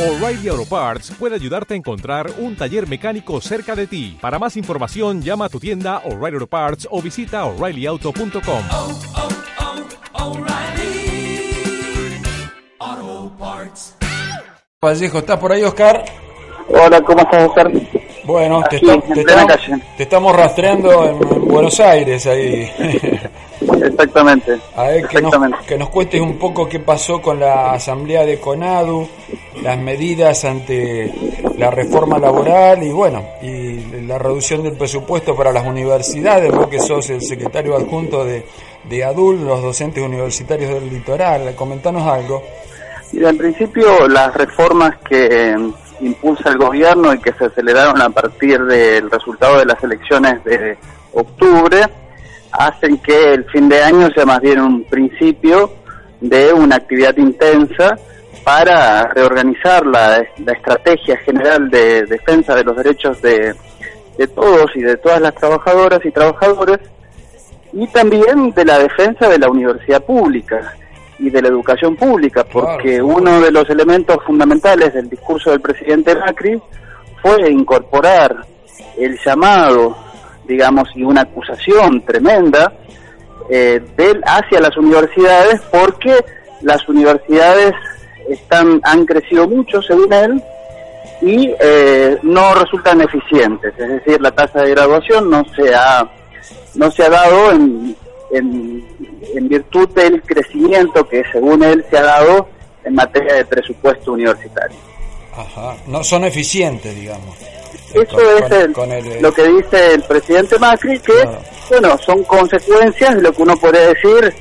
O'Reilly Auto Parts puede ayudarte a encontrar un taller mecánico cerca de ti. Para más información, llama a tu tienda O'Reilly Auto Parts o visita oreillyauto.com. oh, oh. Vallejo, ¿estás por ahí, Oscar? Hola, ¿cómo estás, Oscar? Bueno, te, Aquí, está- en te estamos, te estamos rastreando en, en Buenos Aires ahí. Exactamente. A ver, que nos, Exactamente. que nos cuentes un poco qué pasó con la asamblea de CONADU, las medidas ante la reforma laboral y bueno, y la reducción del presupuesto para las universidades, vos que sos el secretario adjunto de, de ADUL, los docentes universitarios del litoral, comentanos algo. Mira, en principio, las reformas que impulsa el gobierno y que se aceleraron a partir del resultado de las elecciones de octubre hacen que el fin de año sea más bien un principio de una actividad intensa para reorganizar la, estrategia general de defensa de los derechos de, de todos y de todas las trabajadoras y trabajadores y también de la defensa de la universidad pública y de la educación pública, porque Claro, uno de los elementos fundamentales del discurso del presidente Macri fue incorporar el llamado, digamos, y una acusación tremenda eh, del, hacia las universidades, porque las universidades están han crecido mucho, según él, y eh, no resultan eficientes, es decir, la tasa de graduación no se ha no se ha dado en, en, en virtud del crecimiento que según él se ha dado en materia de presupuesto universitario. Ajá, no son eficientes, digamos. Eso Con- es el- con el- lo que dice el presidente Macri, que, Claro. bueno, son consecuencias de lo que uno puede decir,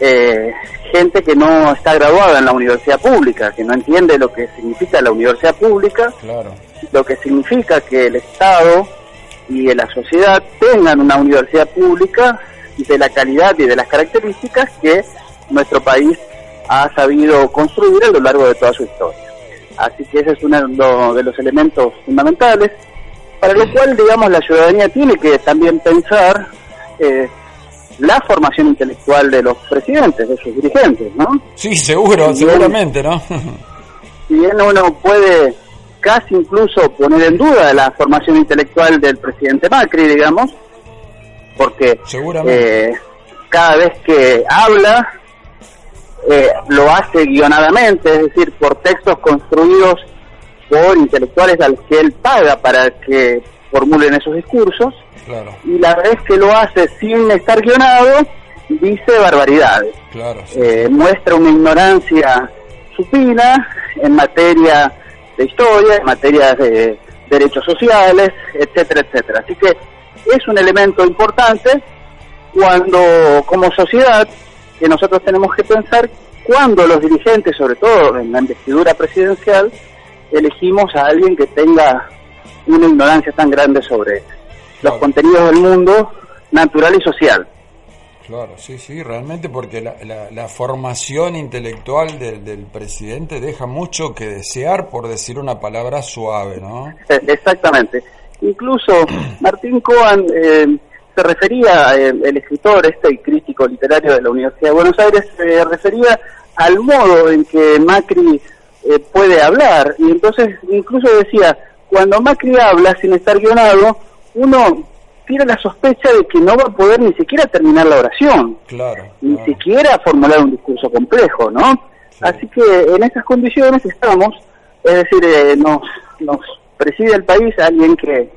eh, gente que no está graduada en la universidad pública, que no entiende lo que significa la universidad pública, Claro. lo que significa que el Estado y la sociedad tengan una universidad pública de la calidad y de las características que nuestro país ha sabido construir a lo largo de toda su historia. Así que ese es uno de los elementos fundamentales, para lo cual, digamos, la ciudadanía tiene que también pensar eh, la formación intelectual de los presidentes, de sus dirigentes, ¿no? Sí, seguro, seguramente, ¿no? si bien uno puede casi incluso poner en duda la formación intelectual del presidente Macri, digamos, porque Seguramente. eh, cada vez que habla eh, lo hace guionadamente, es decir, por textos construidos por intelectuales a los que él paga para que formulen esos discursos, Claro, y la vez que lo hace sin estar guionado, dice barbaridades claro. sí. eh, muestra una ignorancia supina en materia de historia, en materia de derechos sociales, etcétera, etcétera. Así que es un elemento importante cuando, como sociedad, que nosotros tenemos que pensar cuando los dirigentes, sobre todo en la investidura presidencial, elegimos a alguien que tenga una ignorancia tan grande sobre los Claro. contenidos del mundo natural y social. Claro, sí, sí, realmente porque la, la, la formación intelectual del, del presidente deja mucho que desear, por decir una palabra suave, ¿no? Exactamente. Incluso Martín Coan eh, se refería, eh, el escritor este y crítico literario de la Universidad de Buenos Aires, se refería al modo en que Macri eh, puede hablar. Y entonces incluso decía, cuando Macri habla sin estar guionado, uno tiene la sospecha de que no va a poder ni siquiera terminar la oración Claro. ni claro. siquiera formular un discurso complejo, ¿no? Así que en esas condiciones estamos, es decir, eh, nos, nos preside el país alguien que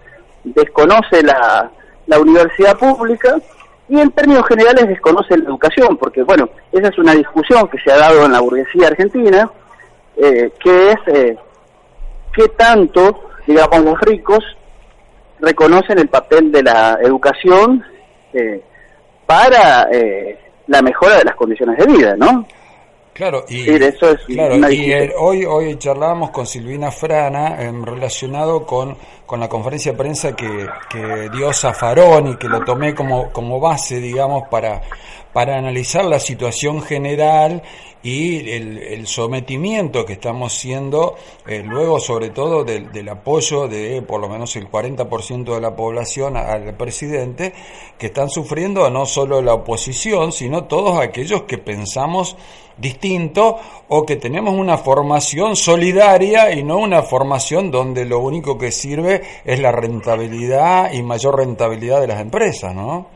desconoce la, la universidad pública y en términos generales desconoce la educación, porque bueno, esa es una discusión que se ha dado en la burguesía argentina, eh, que es eh, qué tanto, digamos, los ricos reconocen el papel de la educación eh, para eh, la mejora de las condiciones de vida, ¿no? Claro, y, Sí, de eso es claro, y eh, hoy, hoy charlábamos con Silvina Frana en relacionado con, con la conferencia de prensa que, que dio Zafarón y que lo tomé como, como base, digamos, para, para analizar la situación general y y el, sometimiento que estamos siendo, eh, luego sobre todo del, del, apoyo de por lo menos el 40% de la población al presidente, que están sufriendo no solo la oposición, sino todos aquellos que pensamos distinto o que tenemos una formación solidaria y no una formación donde lo único que sirve es la rentabilidad y mayor rentabilidad de las empresas, ¿no?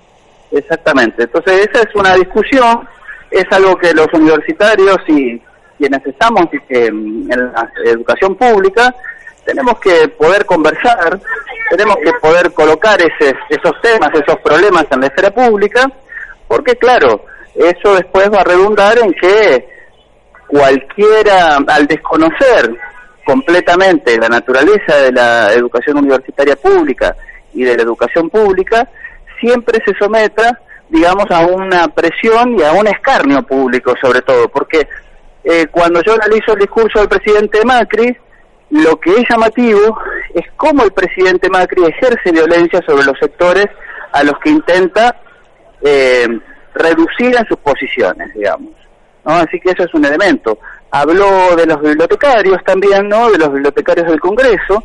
Exactamente. Entonces esa es una discusión, es algo que los universitarios y quienes estamos en la educación pública tenemos que poder conversar, tenemos que poder colocar ese, esos temas, esos problemas en la esfera pública, porque claro, eso después va a redundar en que cualquiera, al desconocer completamente la naturaleza de la educación universitaria pública y de la educación pública, siempre se someta, digamos, a una presión y a un escarnio público, sobre todo, porque eh, cuando yo analizo el discurso del presidente Macri, lo que es llamativo es cómo el presidente Macri ejerce violencia sobre los sectores a los que intenta eh, reducir en sus posiciones, digamos. ¿no? Así que eso es un elemento. Habló de los bibliotecarios también, ¿no? De los bibliotecarios del Congreso.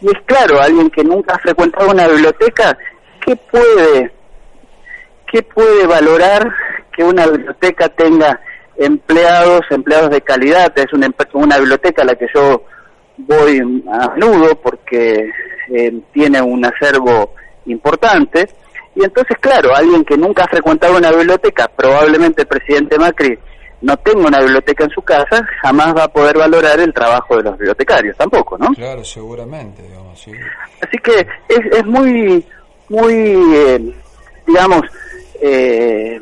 Y es claro, alguien que nunca ha frecuentado una biblioteca, ¿qué puede, qué puede valorar que una biblioteca tenga empleados, empleados de calidad? Es una, una biblioteca a la que yo voy a menudo porque eh, tiene un acervo importante y entonces, claro, alguien que nunca ha frecuentado una biblioteca, probablemente el presidente Macri no tenga una biblioteca en su casa, jamás va a poder valorar el trabajo de los bibliotecarios, tampoco, ¿no? Claro, seguramente, digamos, sí. Así que es, es muy, muy, eh, digamos, eh,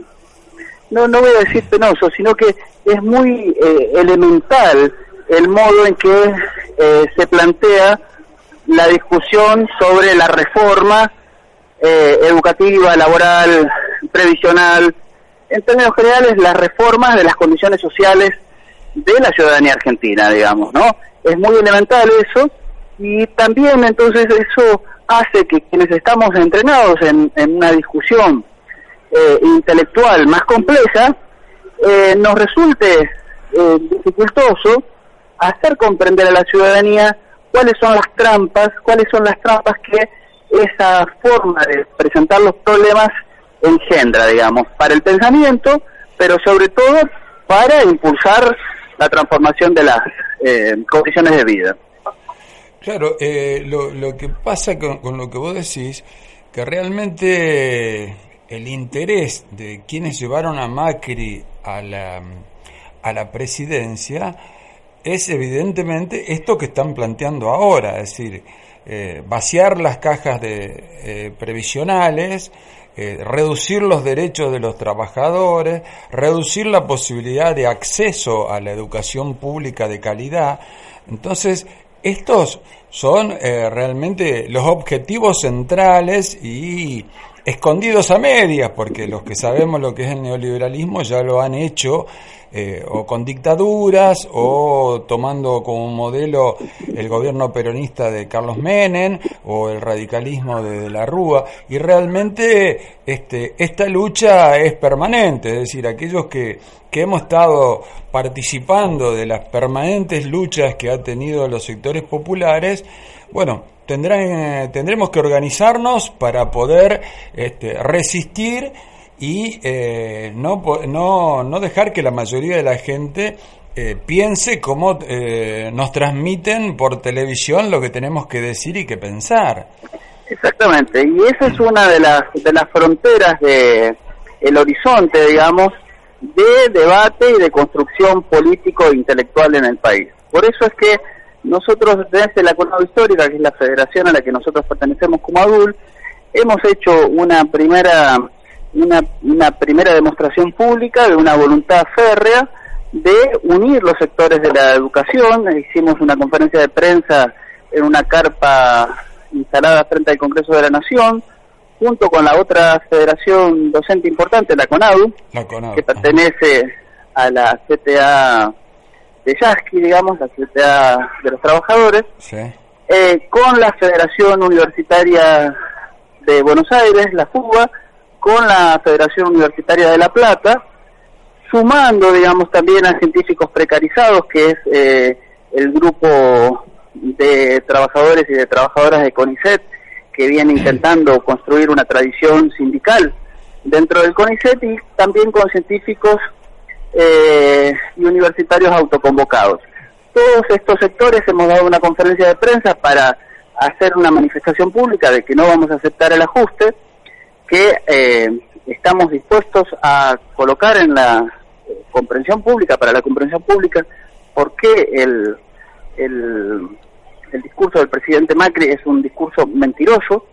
no, no voy a decir penoso, sino que es muy eh, elemental el modo en que se plantea la discusión sobre la reforma eh, educativa, laboral, previsional, en términos generales las reformas de las condiciones sociales de la ciudadanía argentina, digamos, ¿no? Es muy elemental eso y también entonces eso hace que quienes estamos entrenados en, una discusión eh, intelectual más compleja, eh, nos resulte dificultoso hacer comprender a la ciudadanía cuáles son las trampas, cuáles son las trampas que esa forma de presentar los problemas engendra, digamos, para el pensamiento, pero sobre todo para impulsar la transformación de las eh, condiciones de vida. Claro, eh, lo, lo, que pasa con, lo que vos decís, que realmente el interés de quienes llevaron a Macri a la, a la presidencia es evidentemente esto que están planteando ahora, es decir, eh, vaciar las cajas de, eh, previsionales, eh, reducir los derechos de los trabajadores, reducir la posibilidad de acceso a la educación pública de calidad. Entonces, estos son realmente los objetivos centrales y escondidos a medias, porque los que sabemos lo que es el neoliberalismo ya lo han hecho eh, o con dictaduras o tomando como modelo el gobierno peronista de Carlos Menem o el radicalismo de, la Rúa. Y realmente este, esta lucha es permanente, es decir, aquellos que, que hemos estado participando de las permanentes luchas que ha tenido los sectores populares, bueno, tendrán, tendremos que organizarnos para poder este, resistir y eh, no, no, no dejar que la mayoría de la gente eh, piense cómo eh, nos transmiten por televisión lo que tenemos que decir y que pensar. Exactamente, y esa es una de las, de las fronteras de el horizonte, digamos, de debate y de construcción político e intelectual en el país. Por eso es que nosotros desde la Conado Histórica, que es la federación a la que nosotros pertenecemos como ADUL, hemos hecho una primera una, una primera demostración pública de una voluntad férrea de unir los sectores de la educación. Hicimos una conferencia de prensa en una carpa instalada frente al Congreso de la Nación, junto con la otra federación docente importante, la CONADU, que pertenece a la CTA de Yasky, digamos, la CTA de los trabajadores, eh, con la Federación Universitaria de Buenos Aires, la FUBA, con la Federación Universitaria de La Plata sumando, digamos, también a científicos precarizados, que es eh, el grupo de trabajadores y de trabajadoras de CONICET, que viene intentando construir una tradición sindical dentro del CONICET y también con científicos eh, y universitarios autoconvocados. Todos estos sectores hemos dado una conferencia de prensa para hacer una manifestación pública de que no vamos a aceptar el ajuste, que eh, estamos dispuestos a colocar en la comprensión pública, para la comprensión pública, por qué el, el, el discurso del presidente Macri es un discurso mentiroso,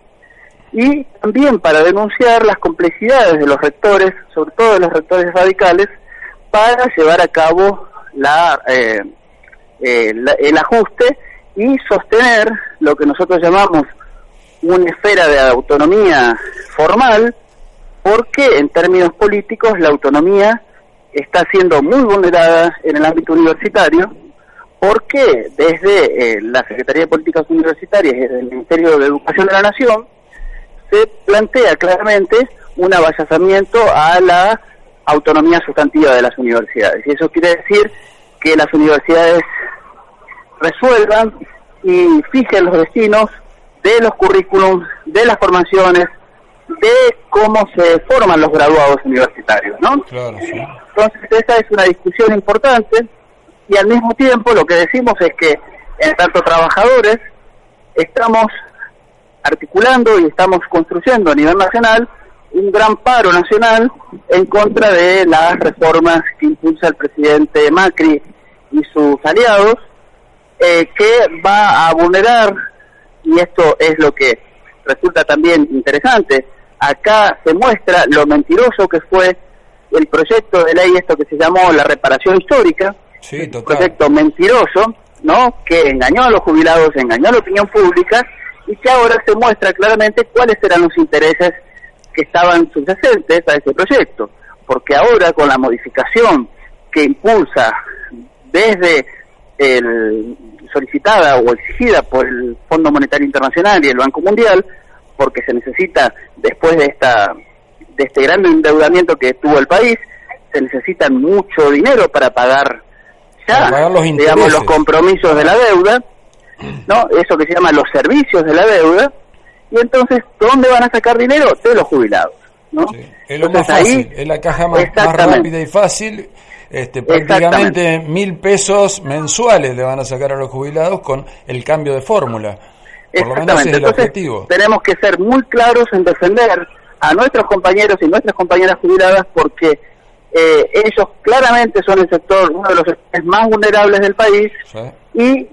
y también para denunciar las complejidades de los rectores, sobre todo de los rectores radicales, para llevar a cabo la, eh, eh, el ajuste y sostener lo que nosotros llamamos una esfera de autonomía formal, porque en términos políticos la autonomía está siendo muy vulnerada en el ámbito universitario, porque desde eh, la Secretaría de Políticas Universitarias y desde el Ministerio de Educación de la Nación se plantea claramente un avallazamiento a la autonomía sustantiva de las universidades. Y eso quiere decir que las universidades resuelvan y fijen los destinos de los currículums, de las formaciones, de cómo se forman los graduados universitarios, ¿no? Entonces esa es una discusión importante y al mismo tiempo lo que decimos es que en tanto trabajadores estamos articulando y estamos construyendo a nivel nacional un gran paro nacional en contra de las reformas que impulsa el presidente Macri y sus aliados, eh, que va a vulnerar, y esto es lo que resulta también interesante, acá se muestra lo mentiroso que fue el proyecto de ley, esto que se llamó la reparación histórica, un proyecto mentiroso, ¿no? que engañó a los jubilados, engañó a la opinión pública, y que ahora se muestra claramente cuáles eran los intereses que estaban subyacentes a ese proyecto, porque ahora con la modificación que impulsa desde el solicitada o exigida por el Fondo Monetario Internacional y el Banco Mundial, porque se necesita después de esta de este gran endeudamiento que tuvo el país, se necesita mucho dinero para pagar ya los digamos los compromisos de la deuda, ¿no? Eso que se llama los servicios de la deuda y entonces, ¿dónde van a sacar dinero? De los jubilados. ¿no? Es lo más fácil, es la caja más, rápida y fácil. Este, prácticamente mil pesos mensuales le van a sacar a los jubilados con el cambio de fórmula. Por lo menos es el objetivo. Tenemos que ser muy claros en defender a nuestros compañeros y nuestras compañeras jubiladas porque eh, ellos claramente son el sector, uno de los sectores más vulnerables del país y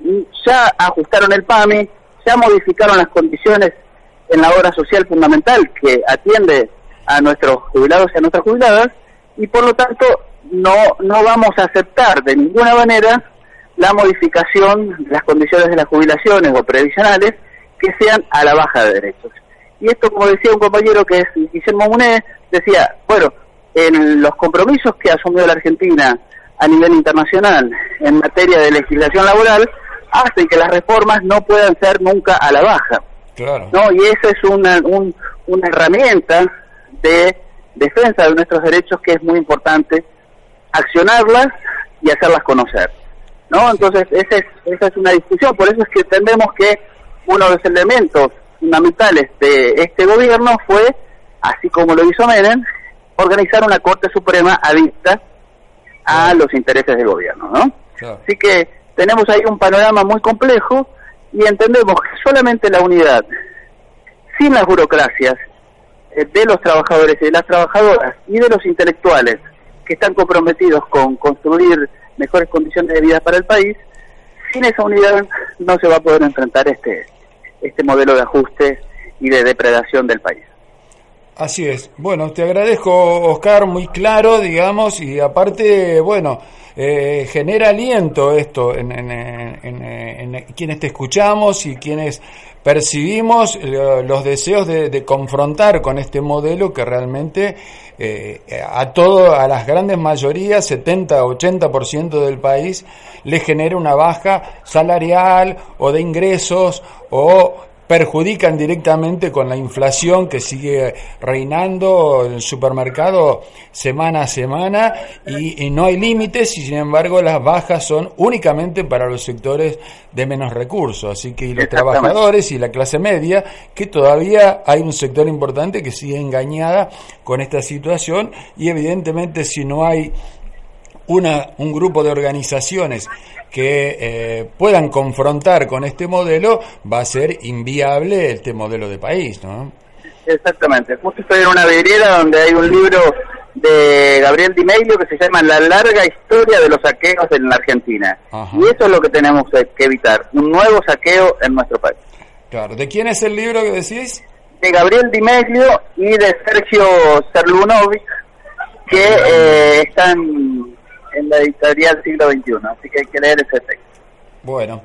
ya ajustaron el PAMI, ya modificaron las condiciones en la obra social fundamental que atiende a nuestros jubilados y a nuestras jubiladas y por lo tanto no, no vamos a aceptar de ninguna manera la modificación de las condiciones de las jubilaciones o previsionales que sean a la baja de derechos. Y esto, como decía un compañero que es Guillermo Muné, decía, bueno, en los compromisos que ha asumido la Argentina a nivel internacional en materia de legislación laboral hacen que las reformas no puedan ser nunca a la baja. ¿No? Y esa es una, una herramienta de defensa de nuestros derechos que es muy importante accionarlas y hacerlas conocer. ¿no? Entonces, esa es, esa es una discusión, por eso es que entendemos que uno de los elementos fundamentales de este gobierno fue, así como lo hizo Menem, organizar una Corte Suprema adicta a los intereses del gobierno. ¿no? Así que tenemos ahí un panorama muy complejo y entendemos que solamente la unidad, sin las burocracias eh, de los trabajadores y de las trabajadoras y de los intelectuales que están comprometidos con construir mejores condiciones de vida para el país, sin esa unidad no se va a poder enfrentar este, este modelo de ajuste y de depredación del país. Así es. Bueno, te agradezco, Oscar, muy claro, digamos, y aparte, bueno, eh, genera aliento esto en, quienes te escuchamos y quienes percibimos eh, los deseos de, confrontar con este modelo que realmente eh, a todo, a las grandes mayorías, 70-80% del país, le genera una baja salarial o de ingresos o perjudican directamente con la inflación que sigue reinando en el supermercado semana a semana y, y no hay límites y sin embargo las bajas son únicamente para los sectores de menos recursos, así que y los trabajadores y la clase media, que todavía hay un sector importante que sigue engañada con esta situación y evidentemente si no hay una, un grupo de organizaciones que eh, puedan confrontar con este modelo, va a ser inviable este modelo de país, ¿no? Exactamente. Justo estoy en una vidriera donde hay un libro de Gabriel Di Meglio que se llama La larga historia de los saqueos en la Argentina. Ajá. Y eso es lo que tenemos que evitar, un nuevo saqueo en nuestro país. Claro. ¿De quién es el libro que decís? De Gabriel Di Meglio y de Sergio Serlunovic, que eh, están en la editorial siglo XXI, así que hay que leer ese texto. Bueno,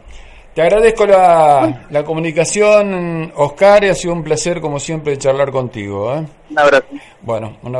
te agradezco la, la comunicación, Oscar, y ha sido un placer, como siempre, charlar contigo. ¿eh? Un abrazo. Bueno, un abrazo.